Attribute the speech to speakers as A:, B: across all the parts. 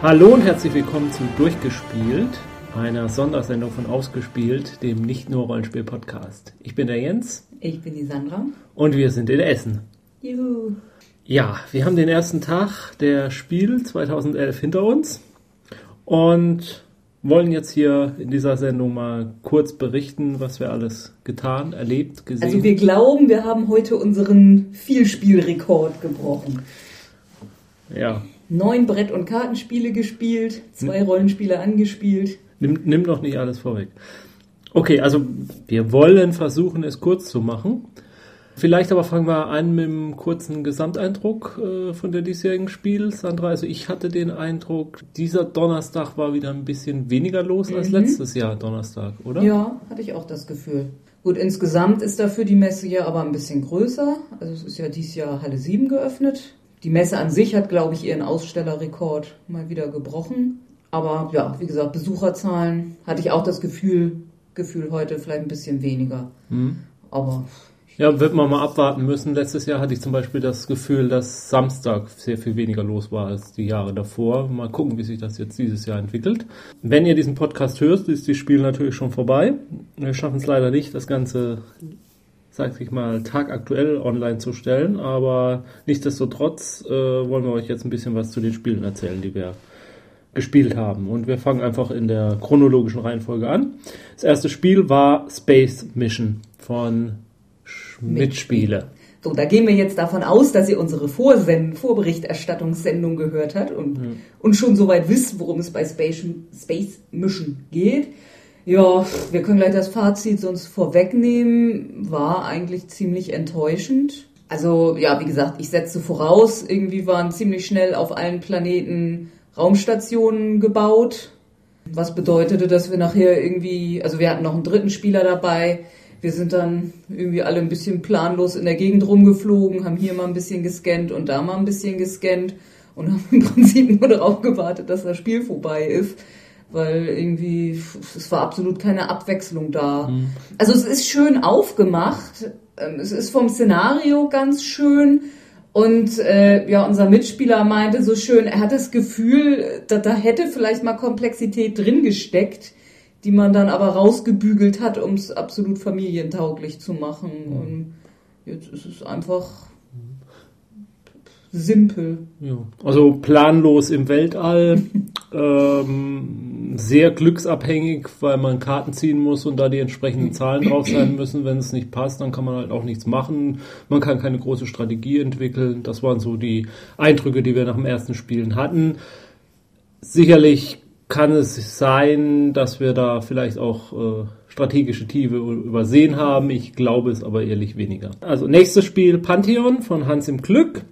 A: Hallo und herzlich willkommen zu Durchgespielt, einer Sondersendung von Ausgespielt, dem nicht nur Rollenspiel-Podcast. Ich bin der Jens.
B: Ich bin die Sandra.
A: Und wir sind in Essen.
B: Juhu.
A: Ja, wir haben den ersten Tag der Spiel 2011 hinter uns und wollen jetzt hier in dieser Sendung mal kurz berichten, was wir alles getan, erlebt, gesehen.
B: Also wir glauben, wir haben heute unseren Vielspielrekord gebrochen.
A: Ja.
B: Neun Brett- und Kartenspiele gespielt, zwei Rollenspiele angespielt.
A: Nimm, nimm doch nicht alles vorweg. Okay, also wir wollen versuchen, es kurz zu machen. Vielleicht aber fangen wir an mit einem kurzen Gesamteindruck äh, von der diesjährigen Spiel, Sandra. Also ich hatte den Eindruck, dieser Donnerstag war wieder ein bisschen weniger los als letztes Jahr Donnerstag, oder?
B: Ja, hatte ich auch das Gefühl. Gut, insgesamt ist dafür die Messe ja aber ein bisschen größer. Also es ist ja dieses Jahr Halle 7 geöffnet. Die Messe an sich hat, glaube ich, ihren Ausstellerrekord mal wieder gebrochen. Aber ja, wie gesagt, Besucherzahlen hatte ich auch das Gefühl, Gefühl heute vielleicht ein bisschen weniger. Aber
A: Ja, wird man mal abwarten müssen. Letztes Jahr hatte ich zum Beispiel das Gefühl, dass Samstag sehr viel weniger los war als die Jahre davor. Mal gucken, wie sich das jetzt dieses Jahr entwickelt. Wenn ihr diesen Podcast hört, ist das Spiel natürlich schon vorbei. Wir schaffen es leider nicht, das Ganze, sag ich mal, tagaktuell online zu stellen. Aber nichtsdestotrotz äh, wollen wir euch jetzt ein bisschen was zu den Spielen erzählen, die wir gespielt haben. Und wir fangen einfach in der chronologischen Reihenfolge an. Das erste Spiel war Space Mission von Schmidt-Spiele.
B: So, da gehen wir jetzt davon aus, dass ihr unsere Vorsend Vorberichterstattungssendung gehört habt und, und schon soweit wisst, worum es bei Space, Space Mission geht. Ja, wir können gleich das Fazit sonst vorwegnehmen. War eigentlich ziemlich enttäuschend. Also, ja, wie gesagt, ich setze voraus, irgendwie waren ziemlich schnell auf allen Planeten Raumstationen gebaut. Was bedeutete, dass wir nachher irgendwie, also wir hatten noch einen dritten Spieler dabei. Wir sind dann irgendwie alle ein bisschen planlos in der Gegend rumgeflogen, haben hier mal ein bisschen gescannt und da mal ein bisschen gescannt und haben im Prinzip nur darauf gewartet, dass das Spiel vorbei ist. Weil irgendwie, es war absolut keine Abwechslung da. Also es ist schön aufgemacht. ähm, Es ist vom Szenario ganz schön. Und äh, ja, unser Mitspieler meinte so schön, er hat das Gefühl, da, da hätte vielleicht mal Komplexität drin gesteckt, die man dann aber rausgebügelt hat, um es absolut familientauglich zu machen. Und jetzt ist es einfach simpel.
A: Ja. Also planlos im Weltall, ähm, sehr glücksabhängig, weil man Karten ziehen muss und da die entsprechenden Zahlen drauf sein müssen. Wenn es nicht passt, dann kann man halt auch nichts machen. Man kann keine große Strategie entwickeln. Das waren so die Eindrücke, die wir nach dem ersten Spielen hatten. Sicherlich kann es sein, dass wir da vielleicht auch äh, strategische Tiefe übersehen haben. Ich glaube es aber ehrlich weniger. Also nächstes Spiel Pantheon von Hans im Glück.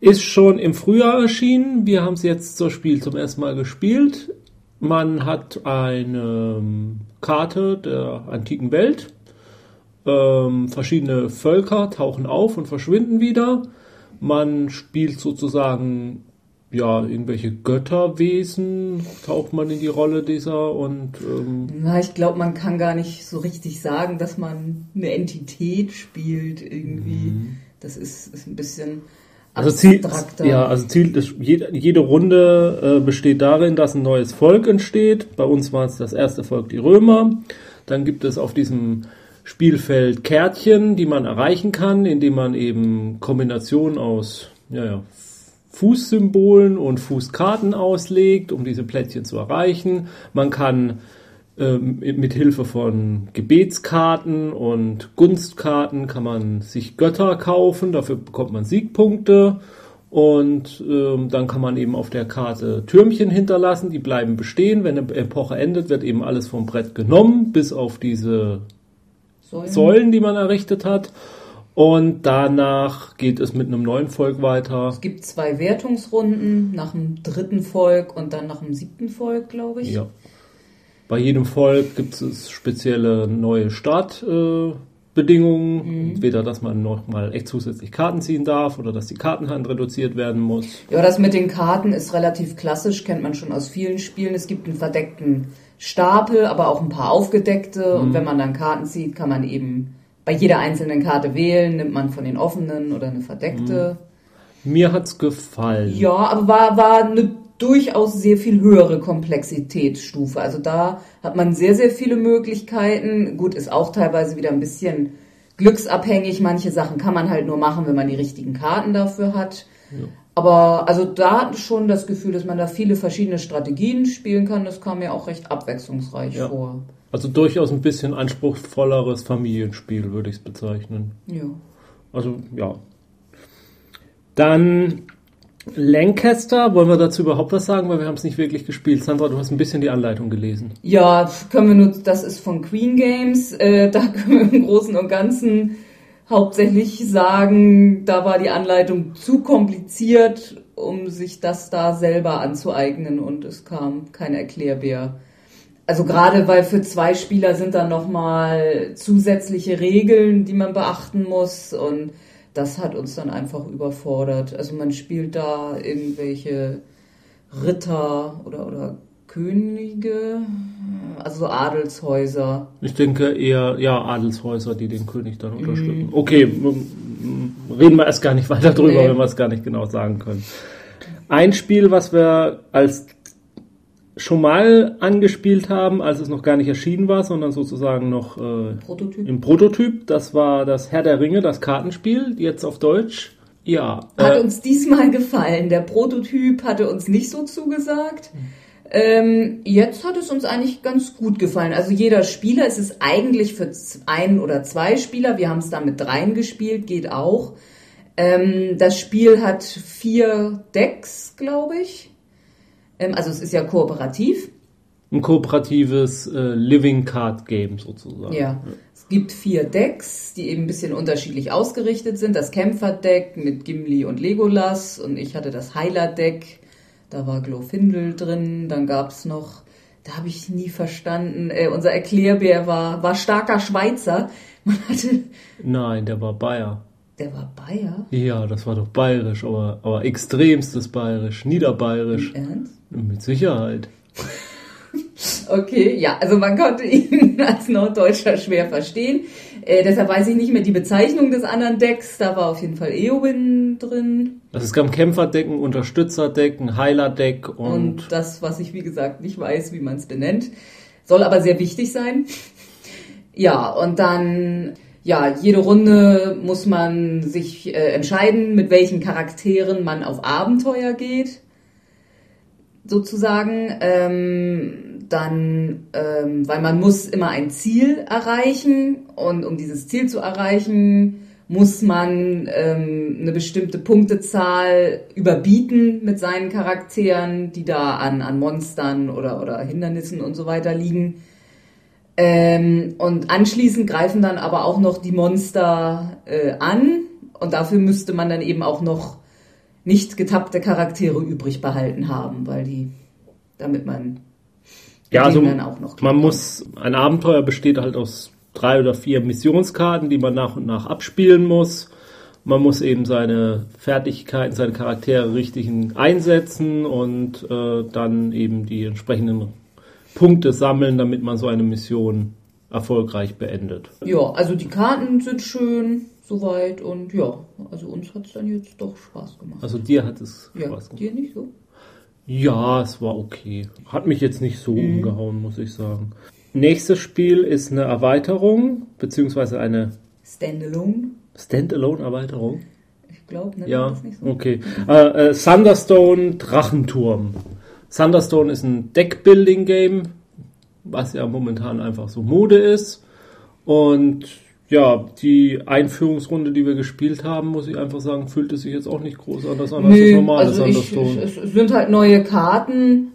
A: Ist schon im Frühjahr erschienen. Wir haben es jetzt zur Spiel zum ersten Mal gespielt. Man hat eine ähm, Karte der antiken Welt. Ähm, verschiedene Völker tauchen auf und verschwinden wieder. Man spielt sozusagen ja irgendwelche Götterwesen taucht man in die Rolle dieser und ähm,
B: Na, ich glaube, man kann gar nicht so richtig sagen, dass man eine Entität spielt irgendwie. Das ist, ist ein bisschen
A: Also Ziel, ja, also Ziel des, jede, jede Runde äh, besteht darin, dass ein neues Volk entsteht. Bei uns war es das erste Volk die Römer. Dann gibt es auf diesem Spielfeld Kärtchen, die man erreichen kann, indem man eben Kombinationen aus ja, ja, Fußsymbolen und Fußkarten auslegt, um diese Plättchen zu erreichen. Man kann mit Hilfe von Gebetskarten und Gunstkarten kann man sich Götter kaufen, dafür bekommt man Siegpunkte und ähm, dann kann man eben auf der Karte Türmchen hinterlassen, die bleiben bestehen. Wenn eine Epoche endet, wird eben alles vom Brett genommen, bis auf diese
B: Säulen.
A: Säulen, die man errichtet hat. Und danach geht es mit einem neuen Volk weiter.
B: Es gibt zwei Wertungsrunden, nach dem dritten Volk und dann nach dem siebten Volk, glaube ich.
A: Ja. Bei jedem Volk gibt es spezielle neue Startbedingungen. Äh, Bedingungen. Entweder, dass man nochmal echt zusätzlich Karten ziehen darf oder dass die Kartenhand reduziert werden muss.
B: Ja, das mit den Karten ist relativ klassisch, kennt man schon aus vielen Spielen. Es gibt einen verdeckten Stapel, aber auch ein paar aufgedeckte. Und wenn man dann Karten zieht, kann man eben bei jeder einzelnen Karte wählen. Nimmt man von den offenen oder eine verdeckte.
A: Mir hat's gefallen.
B: Ja, aber war, war eine durchaus sehr viel höhere Komplexitätsstufe. Also da hat man sehr, sehr viele Möglichkeiten. Gut, ist auch teilweise wieder ein bisschen glücksabhängig. Manche Sachen kann man halt nur machen, wenn man die richtigen Karten dafür hat. Ja. Aber also da hatte ich schon das Gefühl, dass man da viele verschiedene Strategien spielen kann. Das kam mir auch recht abwechslungsreich ja. vor.
A: Also durchaus ein bisschen anspruchsvolleres Familienspiel, würde ich es bezeichnen.
B: Ja.
A: Also ja. Dann Lancaster, wollen wir dazu überhaupt was sagen, weil wir haben es nicht wirklich gespielt. Sandra, du hast ein bisschen die Anleitung gelesen.
B: Ja, können wir nur, das ist von Queen Games, äh, da können wir im Großen und Ganzen hauptsächlich sagen, da war die Anleitung zu kompliziert, um sich das da selber anzueignen und es kam kein Erklärbär. Also gerade weil für zwei Spieler sind da nochmal zusätzliche Regeln, die man beachten muss und das hat uns dann einfach überfordert. Also man spielt da irgendwelche Ritter oder, oder Könige, also Adelshäuser.
A: Ich denke eher, ja, Adelshäuser, die den König dann unterstützen. Mhm. Okay, reden wir erst gar nicht weiter drüber, nee. wenn wir es gar nicht genau sagen können. Ein Spiel, was wir als schon mal angespielt haben, als es noch gar nicht erschienen war, sondern sozusagen noch äh, Prototyp. im Prototyp. Das war das Herr der Ringe, das Kartenspiel, jetzt auf Deutsch. Ja.
B: Hat äh, uns diesmal gefallen. Der Prototyp hatte uns nicht so zugesagt. Ähm, jetzt hat es uns eigentlich ganz gut gefallen. Also jeder Spieler, es ist eigentlich für ein oder zwei Spieler, wir haben es da mit dreien gespielt, geht auch. Ähm, das Spiel hat vier Decks, glaube ich. Ähm, also es ist ja kooperativ.
A: Ein kooperatives äh, Living Card Game sozusagen.
B: Ja. Es gibt vier Decks, die eben ein bisschen unterschiedlich ausgerichtet sind. Das Kämpferdeck mit Gimli und Legolas und ich hatte das Heiler-Deck. Da war Glorfindel drin. Dann gab es noch, da habe ich nie verstanden, äh, unser Erklärbär war, war starker Schweizer.
A: Man hatte Nein, der war Bayer.
B: Der war Bayer?
A: Ja, das war doch bayerisch, aber, aber extremstes bayerisch, niederbayerisch.
B: Im Ernst?
A: Mit Sicherheit.
B: okay, ja, also man konnte ihn als Norddeutscher schwer verstehen. Äh, deshalb weiß ich nicht mehr die Bezeichnung des anderen Decks. Da war auf jeden Fall Eowyn drin.
A: Also es gab Kämpferdeck, ein Unterstützerdeck, ein Heilerdeck und...
B: Und das, was ich wie gesagt nicht weiß, wie man es benennt. Soll aber sehr wichtig sein. ja, und dann ja, jede Runde muss man sich äh, entscheiden, mit welchen Charakteren man auf Abenteuer geht, sozusagen. Ähm, dann, ähm, weil man muss immer ein Ziel erreichen und um dieses Ziel zu erreichen, muss man ähm, eine bestimmte Punktezahl überbieten mit seinen Charakteren, die da an, an Monstern oder, oder Hindernissen und so weiter liegen. Ähm, und anschließend greifen dann aber auch noch die Monster äh, an und dafür müsste man dann eben auch noch nicht getappte Charaktere übrig behalten haben, weil die, damit man
A: ja, also auch noch man muss, ein Abenteuer besteht halt aus drei oder vier Missionskarten, die man nach und nach abspielen muss. Man muss eben seine Fertigkeiten, seine Charaktere richtig einsetzen und äh, dann eben die entsprechenden Punkte sammeln, damit man so eine Mission erfolgreich beendet.
B: Ja, also die Karten sind schön soweit und ja, also uns hat es dann jetzt doch Spaß gemacht.
A: Also dir hat es
B: ja, Spaß gemacht? dir nicht so?
A: Ja, es war okay. Hat mich jetzt nicht so mhm. umgehauen, muss ich sagen. Nächstes Spiel ist eine Erweiterung, beziehungsweise eine
B: Standalone.
A: Standalone-Erweiterung?
B: Ich glaube, ne?
A: Ja, so. okay. Äh, äh, Thunderstone Drachenturm. Thunderstone ist ein Deckbuilding-Game, was ja momentan einfach so Mode ist. Und ja, die Einführungsrunde, die wir gespielt haben, muss ich einfach sagen, fühlte sich jetzt auch nicht groß anders an
B: als das normale also Thunderstone. Ich, es sind halt neue Karten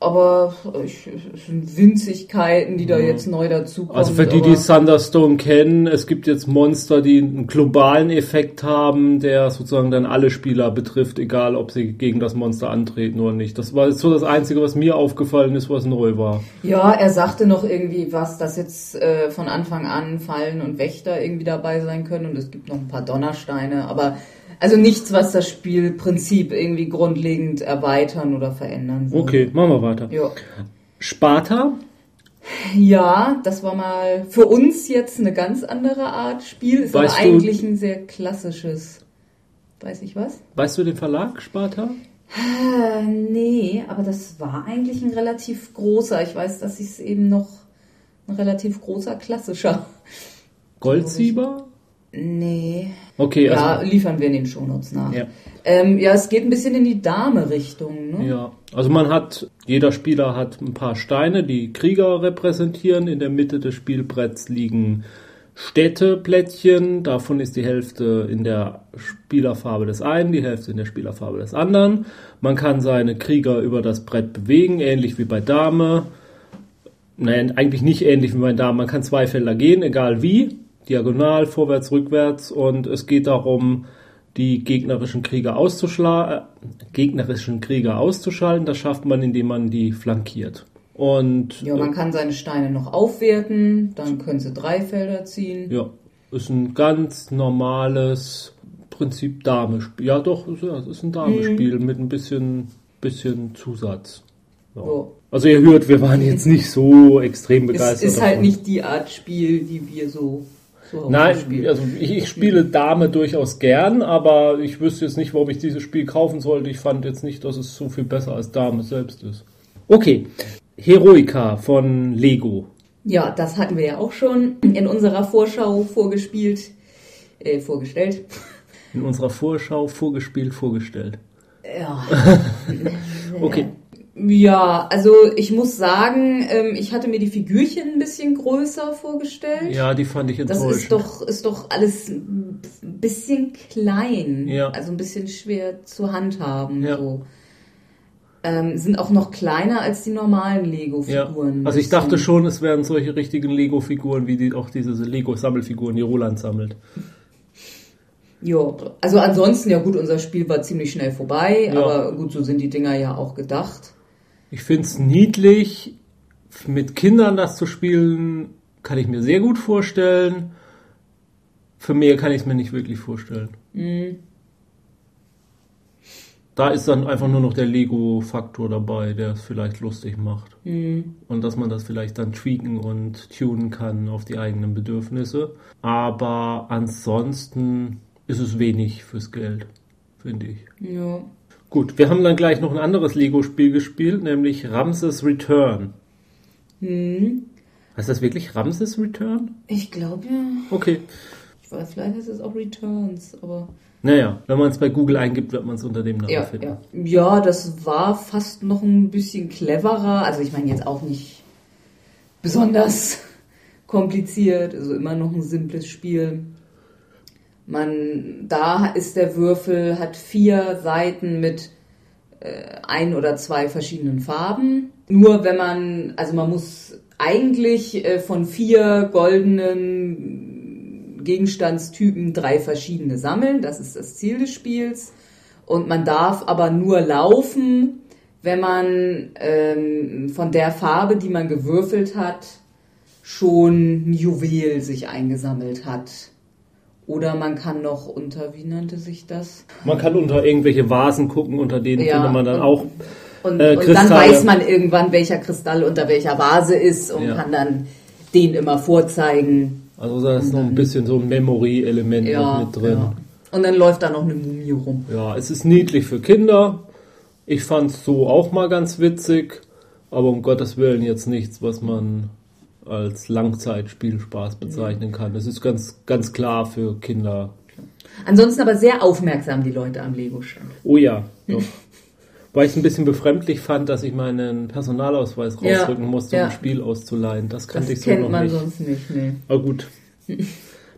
B: aber ich, es sind Winzigkeiten, die da ja. jetzt neu dazukommen.
A: Also für die, die Thunderstone kennen, es gibt jetzt Monster, die einen globalen Effekt haben, der sozusagen dann alle Spieler betrifft, egal ob sie gegen das Monster antreten oder nicht. Das war so das Einzige, was mir aufgefallen ist, was neu war.
B: Ja, er sagte noch irgendwie was, dass jetzt äh, von Anfang an Fallen und Wächter irgendwie dabei sein können und es gibt noch ein paar Donnersteine, aber also nichts, was das Spielprinzip irgendwie grundlegend erweitern oder verändern
A: würde. Okay, machen wir weiter.
B: Ja.
A: Sparta?
B: Ja, das war mal für uns jetzt eine ganz andere Art Spiel. Ist weißt aber eigentlich ein sehr klassisches. Weiß ich was?
A: Weißt du den Verlag Sparta?
B: Äh, nee, aber das war eigentlich ein relativ großer. Ich weiß, dass es eben noch ein relativ großer klassischer.
A: Goldsieber?
B: Nee.
A: Okay, also.
B: Ja, liefern wir in den Shownotes nach.
A: Ja.
B: Ähm, ja, es geht ein bisschen in die Dame-Richtung. Ne?
A: Ja, also man hat, jeder Spieler hat ein paar Steine, die Krieger repräsentieren. In der Mitte des Spielbretts liegen Städteplättchen. Davon ist die Hälfte in der Spielerfarbe des einen, die Hälfte in der Spielerfarbe des anderen. Man kann seine Krieger über das Brett bewegen, ähnlich wie bei Dame. Nein, eigentlich nicht ähnlich wie bei Dame. Man kann zwei Felder gehen, egal wie. Diagonal, vorwärts, rückwärts. Und es geht darum, die gegnerischen Krieger auszuschlagen, äh, gegnerischen Krieger auszuschalten. Das schafft man, indem man die flankiert. Und
B: Ja, man kann seine Steine noch aufwerten, dann können sie drei Felder ziehen.
A: ja, ist ein ganz normales Prinzip Dame-Spiel. Ja, doch, ist- ja, es ist ein Dame-Spiel mit ein bisschen, bisschen Zusatz. Ja.
B: Ja.
A: Also ihr hört, wir waren jetzt nicht so extrem
B: Es
A: begeistert.
B: ist halt
A: davon.
B: nicht die Art Spiel, die wir so, so
A: Nein, also ich, ich spiele Dame durchaus gern, aber ich wüsste jetzt nicht, warum ich dieses Spiel kaufen sollte. Ich fand jetzt nicht, dass es so viel besser als Dame selbst ist. Okay, Heroica von Lego.
B: Ja, das hatten wir ja auch schon in unserer Vorschau vorgespielt, äh, vorgestellt.
A: In unserer Vorschau vorgespielt, vorgestellt.
B: Ja.
A: Okay.
B: Ja, also ich muss sagen, ähm, ich hatte mir die Figürchen ein bisschen größer vorgestellt.
A: Ja, die fand ich
B: Das
A: enttäuschend.
B: ist doch, ist doch alles ein bisschen klein.
A: Ja.
B: Also ein bisschen schwer zu handhaben.
A: Ja.
B: So. Ähm, sind auch noch kleiner als die normalen
A: ja.
B: Lego-Figuren.
A: Also ich dachte schon, es wären solche richtigen Lego-Figuren, wie die, auch diese Lego-Sammelfiguren, die Roland sammelt.
B: Ja, also ansonsten, ja gut, unser Spiel war ziemlich schnell vorbei,
A: Ja.
B: aber gut, so sind die Dinger ja auch gedacht.
A: Ich finde es niedlich, mit Kindern das zu spielen, kann ich mir sehr gut vorstellen. Für mehr kann ich es mir nicht wirklich vorstellen. Da ist dann einfach nur noch der Lego-Faktor dabei, der es vielleicht lustig macht. Und dass man das vielleicht dann tweaken und tunen kann auf die eigenen Bedürfnisse. Aber ansonsten ist es wenig fürs Geld, finde ich.
B: Ja.
A: Gut, wir haben dann gleich noch ein anderes Lego-Spiel gespielt, nämlich Ramses Return.
B: Hm.
A: Heißt das wirklich Ramses Return?
B: Ich glaube ja.
A: Okay.
B: Ich weiß, vielleicht ist es auch Returns, aber.
A: Naja, wenn man es bei Google eingibt, wird man es unter dem Namen
B: Ja,
A: finden.
B: ja. ja, das war fast noch ein bisschen cleverer. Also ich meine jetzt auch nicht besonders kompliziert, also immer noch ein simples Spiel. Man, da ist der Würfel, hat vier Seiten mit äh, ein oder zwei verschiedenen Farben. Nur wenn man, also man muss eigentlich äh, von vier goldenen Gegenstandstypen drei verschiedene sammeln. Das ist das Ziel des Spiels. Und man darf aber nur laufen, wenn man ähm, von der Farbe, die man gewürfelt hat, schon ein Juwel sich eingesammelt hat. Oder man kann noch unter, wie nannte sich das?
A: Man kann unter irgendwelche Vasen gucken, unter denen
B: Ja,
A: findet man dann
B: und-
A: auch.
B: Und,
A: Äh,
B: und dann weiß man irgendwann, welcher Kristall unter welcher Vase ist und
A: Ja.
B: kann dann den immer vorzeigen.
A: Also da ist noch ein bisschen so ein Memory-Element noch
B: Ja,
A: mit drin.
B: ja. Und dann läuft da noch eine Mumie rum.
A: Ja, es ist niedlich für Kinder. Ich fand es so auch mal ganz witzig, aber um Gottes Willen jetzt nichts, was man als Langzeitspielspaß bezeichnen kann. Es ist ganz, ganz klar für Kinder.
B: Ansonsten aber sehr aufmerksam die Leute am Lego-Stand.
A: Oh ja, doch. Weil ich es ein bisschen befremdlich fand, dass ich meinen Personalausweis
B: Ja,
A: rausrücken musste,
B: ja.
A: um ein Spiel auszuleihen. Das kannte
B: Das
A: ich so
B: kennt
A: noch
B: man
A: nicht.
B: sonst nicht. Nee.
A: Aber gut.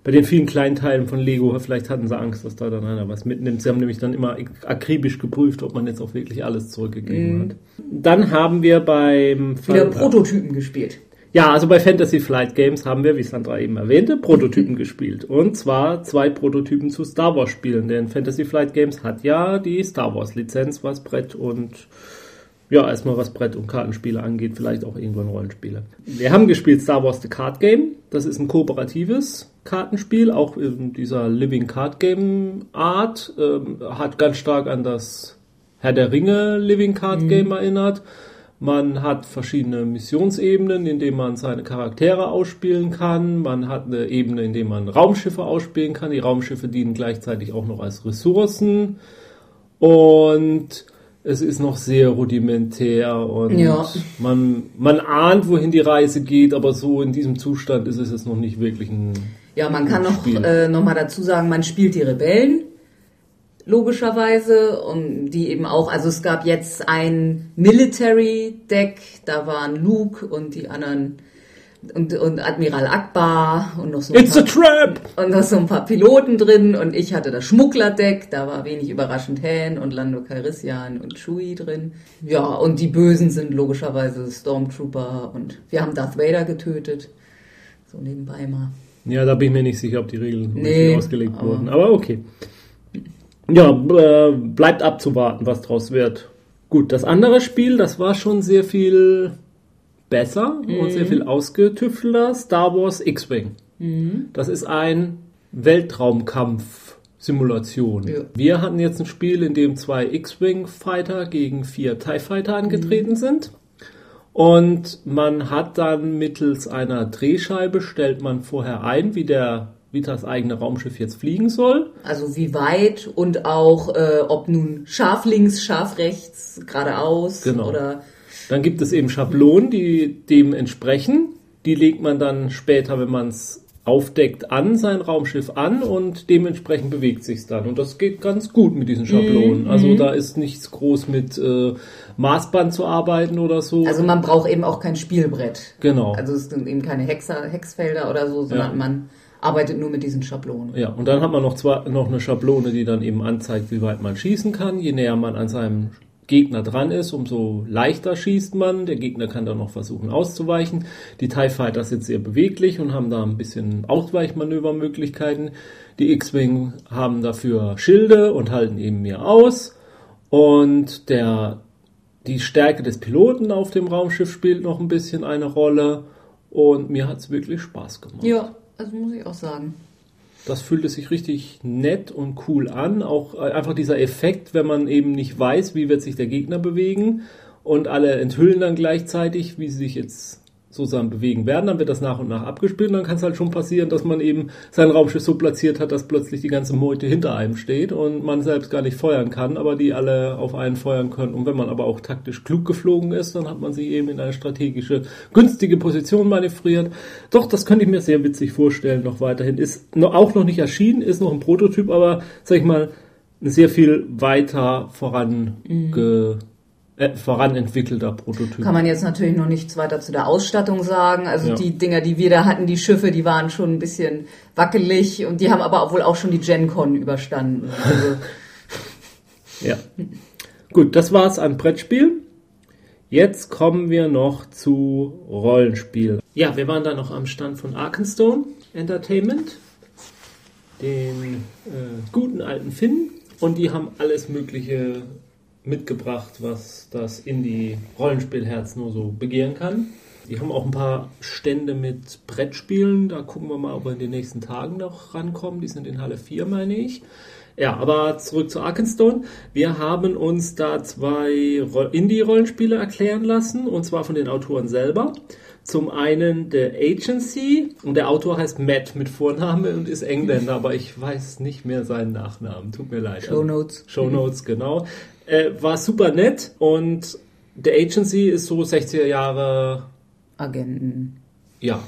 A: Bei den vielen kleinen Teilen von Lego, vielleicht hatten sie Angst, dass da dann einer was mitnimmt. Sie haben nämlich dann immer akribisch geprüft, ob man jetzt auch wirklich alles zurückgegeben hat. Dann haben wir beim
B: Mhm. Wieder
A: Fall-
B: Prototypen gespielt.
A: Ja, also bei Fantasy Flight Games haben wir, wie Sandra eben erwähnte, Prototypen gespielt. Und zwar zwei Prototypen zu Star Wars Spielen, denn Fantasy Flight Games hat ja die Star Wars Lizenz, was Brett und ja, erstmal was Brett- und Kartenspiele angeht, vielleicht auch irgendwann Rollenspiele. Wir haben gespielt Star Wars The Card Game. Das ist ein kooperatives Kartenspiel, auch in dieser Living Card Game Art. Ähm, hat ganz stark an das Herr der Ringe Living Card Game erinnert. Man hat verschiedene Missionsebenen, in denen man seine Charaktere ausspielen kann. Man hat eine Ebene, in der man Raumschiffe ausspielen kann. Die Raumschiffe dienen gleichzeitig auch noch als Ressourcen. Und es ist noch sehr rudimentär und
B: Ja.
A: man, man ahnt, wohin die Reise geht, aber so in diesem Zustand ist es jetzt noch nicht wirklich ein.
B: Ja, man kann noch, äh, noch mal dazu sagen, man spielt die Rebellen, logischerweise, und die eben auch, also es gab jetzt ein Military-Deck, da waren Luke und die anderen und, und Admiral Akbar und noch so ein
A: It's a
B: paar,
A: trap!
B: und noch so ein paar Piloten drin und ich hatte das Schmugglerdeck, da war wenig überraschend Han und Lando Calrissian und Chewie drin. Ja, und die Bösen sind logischerweise Stormtrooper und wir haben Darth Vader getötet. So nebenbei mal.
A: Ja, da bin ich mir nicht sicher, ob die Regeln
B: Nee,
A: richtig ausgelegt
B: aber-
A: wurden. Aber okay. Ja, äh, bleibt abzuwarten, was draus wird. Gut, das andere Spiel, das war schon sehr viel besser und
B: Mhm.
A: sehr viel ausgetüftelter. Star Wars X-Wing.
B: Mhm.
A: Das ist ein Weltraumkampf-Simulation.
B: Ja.
A: Wir hatten jetzt ein Spiel, in dem zwei X-Wing-Fighter gegen vier TIE Fighter angetreten
B: Mhm.
A: sind. Und man hat dann mittels einer Drehscheibe stellt man vorher ein, wie der wie das eigene Raumschiff jetzt fliegen soll.
B: Also wie weit und auch, äh, ob nun scharf links, scharf rechts, geradeaus
A: Genau.
B: oder
A: Dann gibt es eben Schablonen, die dem entsprechen. Die legt man dann später, wenn man es aufdeckt, an sein Raumschiff an und dementsprechend bewegt sich dann. Und das geht ganz gut mit diesen Schablonen.
B: Mhm.
A: Also da ist nichts groß mit äh, Maßband zu arbeiten oder so.
B: also man braucht eben auch kein Spielbrett.
A: genau.
B: Also es sind eben keine Hexer, Hexfelder oder so, sondern
A: Ja.
B: man arbeitet nur mit diesen Schablonen.
A: Ja, und dann hat man noch zwar noch eine Schablone, die dann eben anzeigt, wie weit man schießen kann. Je näher man an seinem Gegner dran ist, umso leichter schießt man. Der Gegner kann dann noch versuchen auszuweichen. Die TIE Fighter sind sehr beweglich und haben da ein bisschen Ausweichmanövermöglichkeiten. Die X-Wing haben dafür Schilde und halten eben mehr aus. Und der, die Stärke des Piloten auf dem Raumschiff spielt noch ein bisschen eine Rolle. Und mir hat's wirklich Spaß gemacht.
B: Ja, also muss ich auch sagen.
A: Das fühlte sich richtig nett und cool an. Auch äh, einfach dieser Effekt, wenn man eben nicht weiß, wie wird sich der Gegner bewegen und alle enthüllen dann gleichzeitig, wie sie sich jetzt sozusagen bewegen werden. Dann wird das nach und nach abgespielt und dann kann es halt schon passieren, dass man eben sein Raumschiff so platziert hat, dass plötzlich die ganze Meute hinter einem steht und man selbst gar nicht feuern kann, aber die alle auf einen feuern können. Und wenn man aber auch taktisch klug geflogen ist, dann hat man sich eben in eine strategische, günstige Position manövriert. Doch, das könnte ich mir sehr witzig vorstellen, noch weiterhin. Ist auch noch nicht erschienen, ist noch ein Prototyp, aber sag ich mal, sehr viel weiter vorange, äh, voranentwickelter Prototyp.
B: Kann man jetzt natürlich noch nichts weiter zu der Ausstattung sagen. Also
A: Ja.
B: die Dinger, die wir da hatten, die Schiffe, die waren schon ein bisschen wackelig und die haben aber wohl auch schon die Gen Con überstanden. Also,
A: Ja. Gut, das war's an Brettspiel. Jetzt kommen wir noch zu Rollenspiel. Ja, wir waren da noch am Stand von Arkenstone Entertainment, den äh, guten alten Finn, und die haben alles Mögliche mitgebracht, was das Indie-Rollenspielherz nur so begehren kann. Die haben auch ein paar Stände mit Brettspielen. Da gucken wir mal, ob wir in den nächsten Tagen noch rankommen. Die sind in Halle 4, meine ich. Ja, aber zurück zu Arkenstone. Wir haben uns da zwei Ro- Indie-Rollenspiele erklären lassen, und zwar von den Autoren selber. Zum einen The Agency, und der Autor heißt Matt mit Vorname und ist Engländer, aber ich weiß nicht mehr seinen Nachnamen. Tut mir leid.
B: Show Notes.
A: Show Notes, genau. Äh, war super nett und The Agency ist so 60er Jahre,
B: Agenten,
A: ja.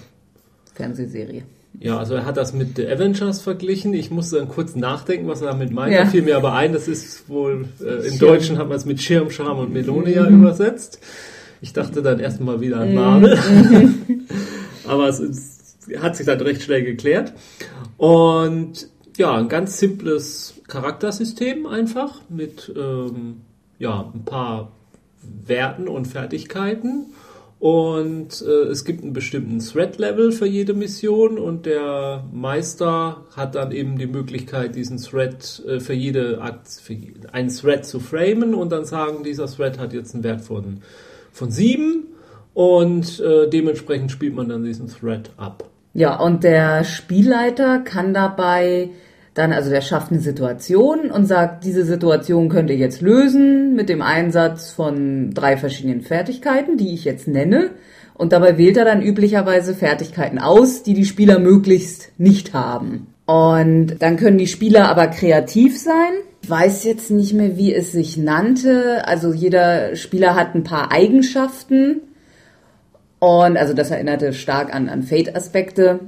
B: Fernsehserie.
A: Ja, also er hat das mit The Avengers verglichen. Ich musste dann kurz nachdenken, was er damit meint.
B: Ja.
A: Da fiel mir aber ein, das ist wohl, äh, im
B: Schirm.
A: Deutschen hat man es mit Schirm, Charme und Melonia
B: Mhm.
A: übersetzt. Ich dachte dann erstmal wieder an Marvel. aber es ist, hat sich dann recht schnell geklärt. Und ja, ein ganz simples Charaktersystem einfach mit ähm, ja, ein paar Werten und Fertigkeiten. Und äh, es gibt einen bestimmten Thread-Level für jede Mission und der Meister hat dann eben die Möglichkeit, diesen Thread äh, für jede Akt, für einen Thread zu framen und dann sagen, dieser Thread hat jetzt einen Wert von, von sieben und äh, dementsprechend spielt man dann diesen Thread ab.
B: Ja, und der Spielleiter kann dabei dann, also der schafft eine Situation und sagt, diese Situation könnt ihr jetzt lösen mit dem Einsatz von drei verschiedenen Fertigkeiten, die ich jetzt nenne. Und dabei wählt er dann üblicherweise Fertigkeiten aus, die die Spieler möglichst nicht haben. Und dann können die Spieler aber kreativ sein. Weiß jetzt nicht mehr, wie es sich nannte. Also jeder Spieler hat ein paar Eigenschaften. Und also das erinnerte stark an, an Fate-Aspekte.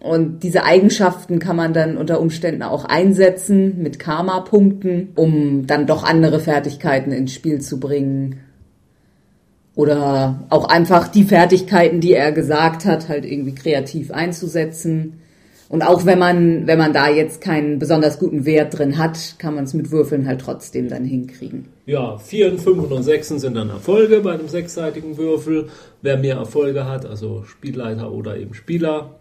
B: Und diese Eigenschaften kann man dann unter Umständen auch einsetzen mit Karma-Punkten, um dann doch andere Fertigkeiten ins Spiel zu bringen. Oder auch einfach die Fertigkeiten, die er gesagt hat, halt irgendwie kreativ einzusetzen. Und auch wenn man, wenn man da jetzt keinen besonders guten Wert drin hat, kann man es mit Würfeln halt trotzdem dann hinkriegen.
A: Ja, 4, 5 und 6 sind dann Erfolge bei einem sechsseitigen Würfel. Wer mehr Erfolge hat, also Spielleiter oder eben Spieler,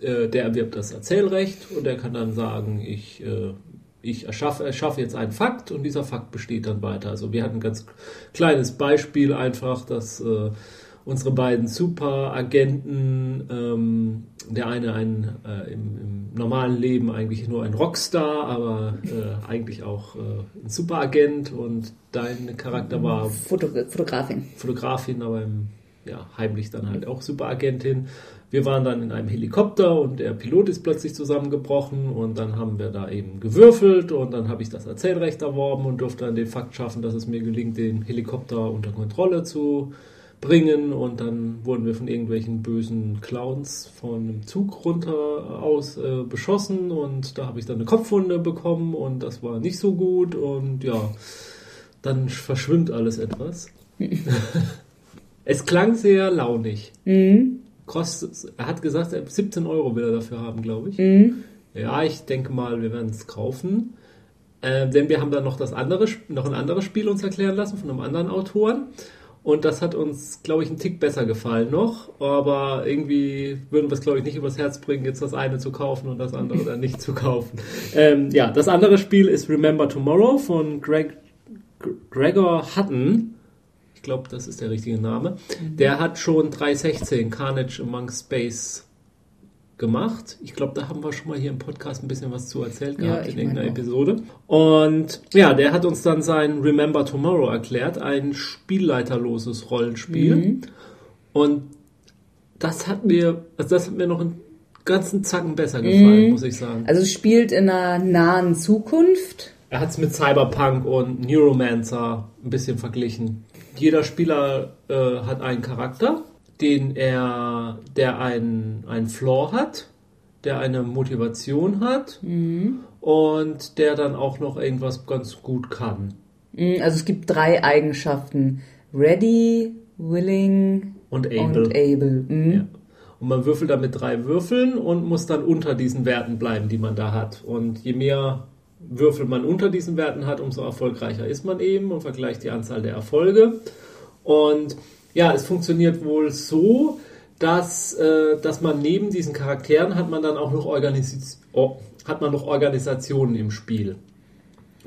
A: äh, der erwirbt das Erzählrecht und der kann dann sagen, ich, äh, ich erschaffe, erschaffe jetzt einen Fakt und dieser Fakt besteht dann weiter. Also wir hatten ein ganz kleines Beispiel einfach, dass äh, unsere beiden Superagenten, ähm, der eine ein, äh, im, im, normalen Leben eigentlich nur ein Rockstar, aber äh, eigentlich auch äh, ein Superagent und dein Charakter war
B: Foto Fotografin.
A: Fotografin, aber im, ja, heimlich dann halt auch Superagentin. Wir waren dann in einem Helikopter und der Pilot ist plötzlich zusammengebrochen und dann haben wir da eben gewürfelt und dann habe ich das Erzählrecht erworben und durfte dann den Fakt schaffen, dass es mir gelingt, den Helikopter unter Kontrolle zu bringen und dann wurden wir von irgendwelchen bösen Clowns von einem Zug runter aus äh, beschossen und da habe ich dann eine Kopfwunde bekommen und das war nicht so gut und ja, dann verschwimmt alles etwas. es klang sehr launig. Mhm. Kostet, er hat gesagt, 17 Euro will er dafür haben, glaube ich. Mhm. Ja, ich denke mal, wir werden es kaufen. Äh, denn wir haben dann noch das andere, noch ein anderes Spiel uns erklären lassen von einem anderen Autoren. Und das hat uns, glaube ich, einen Tick besser gefallen noch. Aber irgendwie würden wir es, glaube ich, nicht übers Herz bringen, jetzt das eine zu kaufen und das andere dann nicht zu kaufen. Ähm, ja, das andere Spiel ist Remember Tomorrow von Greg, Gregor Hutton. Ich glaube, das ist der richtige Name. Mhm. Der hat schon 316 Carnage Among Space gemacht. Ich glaube, da haben wir schon mal hier im Podcast ein bisschen was zu erzählt gehabt ja, in irgendeiner Episode. Und ja, der hat uns dann sein Remember Tomorrow erklärt, ein spielleiterloses Rollenspiel. Mhm. Und das hat mir, also das hat mir noch einen ganzen Zacken besser gefallen, mhm. muss ich sagen.
B: Also es spielt in einer nahen Zukunft.
A: Er hat es mit Cyberpunk und Neuromancer ein bisschen verglichen. Jeder Spieler äh, hat einen Charakter den er, der einen, einen Flaw hat, der eine Motivation hat mhm. und der dann auch noch irgendwas ganz gut kann.
B: Mhm, also es gibt drei Eigenschaften. Ready, willing
A: und able.
B: Und, able. Mhm. Ja.
A: und man würfelt dann mit drei Würfeln und muss dann unter diesen Werten bleiben, die man da hat. Und je mehr Würfel man unter diesen Werten hat, umso erfolgreicher ist man eben und vergleicht die Anzahl der Erfolge. Und ja, es funktioniert wohl so, dass, äh, dass man neben diesen Charakteren hat man dann auch noch, Organis oh, hat man noch Organisationen im Spiel.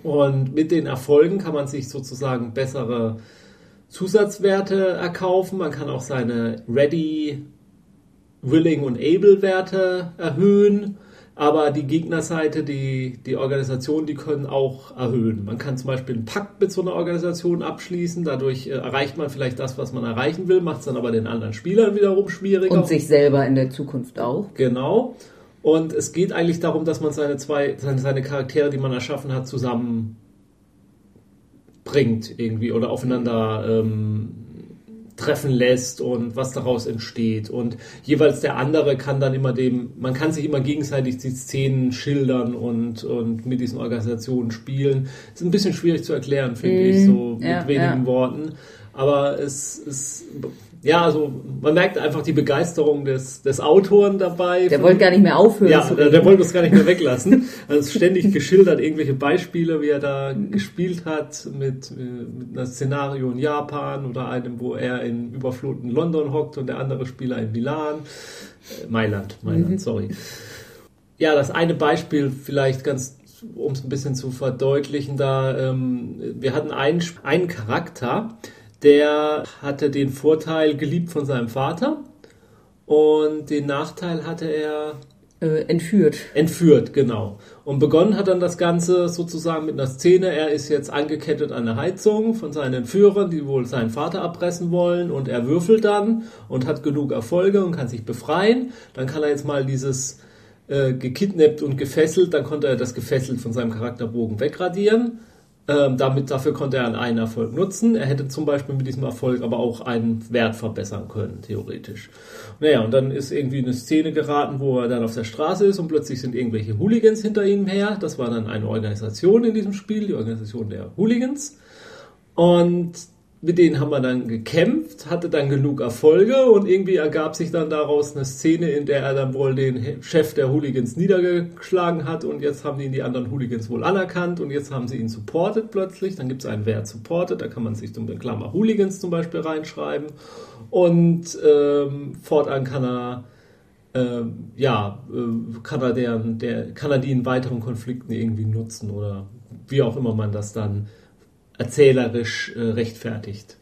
A: Und mit den Erfolgen kann man sich sozusagen bessere Zusatzwerte erkaufen. Man kann auch seine Ready, Willing und Able Werte erhöhen aber die Gegnerseite, die, die Organisation, die können auch erhöhen. Man kann zum Beispiel einen Pakt mit so einer Organisation abschließen, dadurch äh, erreicht man vielleicht das, was man erreichen will, macht es dann aber den anderen Spielern wiederum schwieriger.
B: Und sich selber in der Zukunft auch.
A: Genau. Und es geht eigentlich darum, dass man seine zwei, seine, seine Charaktere, die man erschaffen hat, zusammenbringt irgendwie oder aufeinander ähm, treffen lässt und was daraus entsteht. Und jeweils der andere kann dann immer dem, man kann sich immer gegenseitig die Szenen schildern und, und mit diesen Organisationen spielen. Ist ein bisschen schwierig zu erklären, finde mm, ich, so mit ja, wenigen ja. Worten. Aber es ist ja, also man merkt einfach die Begeisterung des, des Autoren dabei.
B: Der wollte gar nicht mehr aufhören.
A: Ja, der, der wollte es gar nicht mehr weglassen. Also ständig geschildert, irgendwelche Beispiele, wie er da gespielt hat mit, äh, mit einem Szenario in Japan oder einem, wo er in überfluteten London hockt und der andere Spieler in Milan. Äh, Mailand, Mailand, mhm. sorry. Ja, das eine Beispiel vielleicht ganz um es ein bisschen zu verdeutlichen, da ähm, wir hatten einen, einen Charakter, der hatte den Vorteil geliebt von seinem Vater und den Nachteil hatte er
B: äh, entführt.
A: Entführt, genau. Und begonnen hat dann das Ganze sozusagen mit einer Szene. Er ist jetzt angekettet an eine Heizung von seinen Entführern, die wohl seinen Vater abpressen wollen. Und er würfelt dann und hat genug Erfolge und kann sich befreien. Dann kann er jetzt mal dieses äh, gekidnappt und gefesselt, dann konnte er das gefesselt von seinem Charakterbogen wegradieren Ähm, damit, dafür konnte er einen Erfolg nutzen. Er hätte zum Beispiel mit diesem Erfolg aber auch einen Wert verbessern können, theoretisch. Naja, und dann ist irgendwie eine Szene geraten, wo er dann auf der Straße ist und plötzlich sind irgendwelche Hooligans hinter ihm her. Das war dann eine Organisation in diesem Spiel, die Organisation der Hooligans. Und mit denen haben wir dann gekämpft, hatte dann genug Erfolge und irgendwie ergab sich dann daraus eine Szene, in der er dann wohl den Chef der Hooligans niedergeschlagen hat und jetzt haben ihn die anderen Hooligans wohl anerkannt und jetzt haben sie ihn supported plötzlich. Dann gibt es einen Wert supported, da kann man sich zum Klammer Hooligans zum Beispiel reinschreiben und ähm, fortan kann er ähm, ja, äh, kann er deren, der, kann er die in weiteren Konflikten irgendwie nutzen oder wie auch immer man das dann erzählerisch äh, rechtfertigt.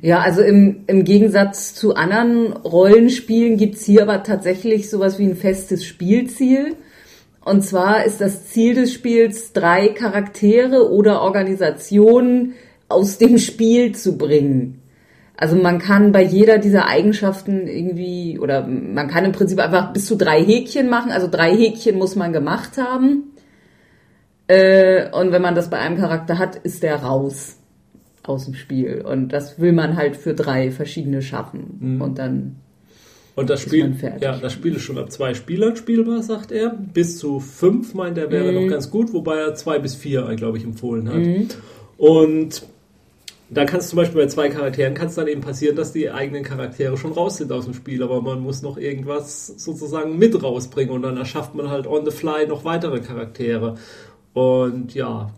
B: Ja, also im, im Gegensatz zu anderen Rollenspielen gibt's hier aber tatsächlich sowas wie ein festes Spielziel. Und zwar ist das Ziel des Spiels, drei Charaktere oder Organisationen aus dem Spiel zu bringen. Also man kann bei jeder dieser Eigenschaften irgendwie, oder man kann im Prinzip einfach bis zu drei Häkchen machen. Also drei Häkchen muss man gemacht haben. Äh, und wenn man das bei einem Charakter hat, ist der raus aus dem Spiel. Und das will man halt für drei verschiedene schaffen. Mhm. Und dann.
A: Und das Spiel, ja, das Spiel ist schon ab zwei Spielern spielbar, sagt er. Bis zu fünf meint er wäre mhm. noch ganz gut, wobei er zwei bis vier, glaube ich, empfohlen hat. Mhm. Und da kann es zum Beispiel bei zwei Charakteren kann es dann eben passieren, dass die eigenen Charaktere schon raus sind aus dem Spiel, aber man muss noch irgendwas sozusagen mit rausbringen und dann erschafft man halt on the fly noch weitere Charaktere. Und ja,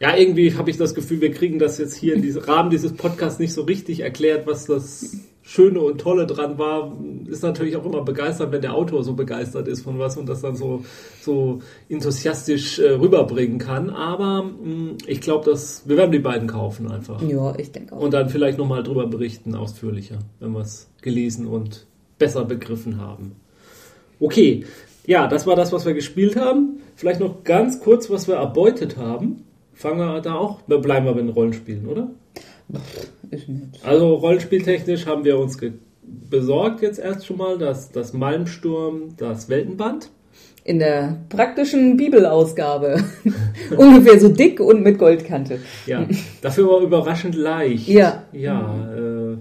A: ja, irgendwie habe ich das Gefühl, wir kriegen das jetzt hier in diesem Rahmen dieses Podcasts nicht so richtig erklärt, was das Schöne und Tolle dran war. Ist natürlich auch immer begeistert, wenn der Autor so begeistert ist von was und das dann so, so enthusiastisch äh, rüberbringen kann. Aber mh, hm, ich glaube, dass wir werden die beiden kaufen einfach.
B: Ja, ich denke auch.
A: Und dann vielleicht nochmal drüber berichten, ausführlicher, wenn wir es gelesen und besser begriffen haben. Okay, ja, das war das, was wir gespielt haben. Vielleicht noch ganz kurz, was wir erbeutet haben. Fangen wir da auch, bleiben wir bei den Rollenspielen, oder? Nicht. Also rollenspieltechnisch haben wir uns besorgt jetzt erst schon mal das, das Malmsturm, das Weltenband.
B: In der praktischen Bibelausgabe. Ungefähr so dick und mit Goldkante.
A: Ja, dafür war überraschend leicht.
B: Ja.
A: Ja, äh,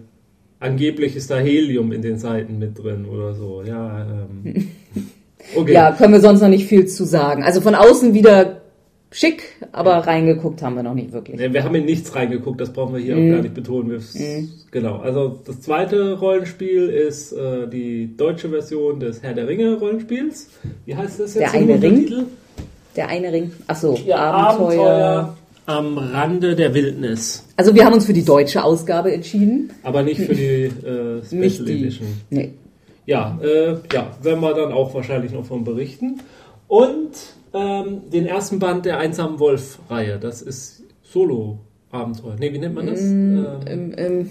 A: angeblich ist da Helium in den Seiten mit drin oder so. Ja, ähm.
B: Okay. Ja, können wir sonst noch nicht viel zu sagen. Also von außen wieder schick, aber ja. reingeguckt haben wir noch nicht wirklich.
A: Nee, wir haben in nichts reingeguckt, das brauchen wir hier mm. auch gar nicht betonen. Mm. Genau, also das zweite Rollenspiel ist äh, die deutsche Version des Herr der Ringe Rollenspiels. Wie heißt das
B: jetzt? Der eine Ring? Der eine Ring. Achso,
A: ja, Abenteuer. Abenteuer am Rande der Wildnis.
B: Also wir haben uns für die deutsche Ausgabe entschieden.
A: Aber nicht für die äh, Special nicht die, Edition. Nee. Ja, äh, ja, werden wir dann auch wahrscheinlich noch von berichten. Und ähm, den ersten Band der Einsamen Wolf-Reihe, das ist Solo-Abenteuer. Ne, wie nennt man das? Mm, ähm, ähm,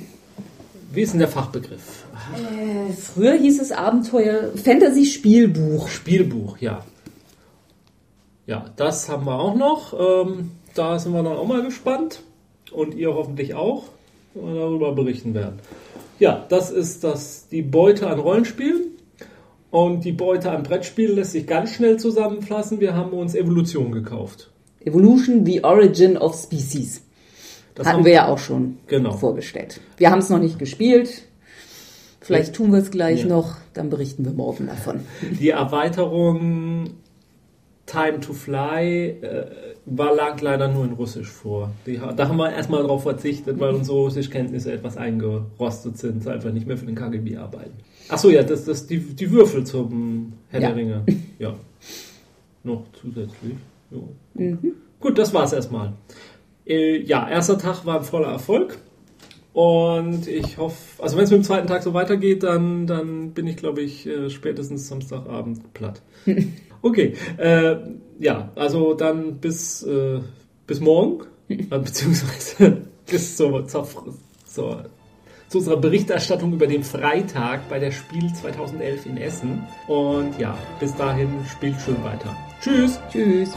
A: wie ist denn der Fachbegriff?
B: Äh, früher hieß es Abenteuer Fantasy-Spielbuch.
A: Spielbuch, ja. Ja, das haben wir auch noch. Ähm, da sind wir dann auch mal gespannt. Und ihr hoffentlich auch, wenn wir darüber berichten werden. Ja, das ist das, die Beute an Rollenspielen. Und die Beute an Brettspielen lässt sich ganz schnell zusammenfassen. Wir haben uns Evolution gekauft.
B: Evolution, the Origin of Species. Das hatten wir ja auch schon genau. vorgestellt. Wir haben es noch nicht gespielt. Vielleicht tun wir es gleich ja. noch, dann berichten wir morgen davon.
A: Die Erweiterung Time to Fly äh, war, lag leider nur in Russisch vor. Die, da haben wir erstmal darauf verzichtet, weil unsere Russischkenntnisse etwas eingerostet sind, einfach nicht mehr für den KGB arbeiten. Achso, ja, das, das die, die Würfel zum Herr ja. der Ringe. Ja. Noch zusätzlich. Mhm. Gut, das war's erstmal. Äh, ja, erster Tag war ein voller Erfolg. Und ich hoffe, also wenn es mit dem zweiten Tag so weitergeht, dann, dann bin ich, glaube ich, äh, spätestens Samstagabend platt. Okay, äh, ja, also dann bis, äh, bis morgen, äh, beziehungsweise bis zur, zur, zur, zu unserer Berichterstattung über den Freitag bei der Spiel 2011 in Essen. Und ja, bis dahin spielt schön weiter. Tschüss.
B: Tschüss.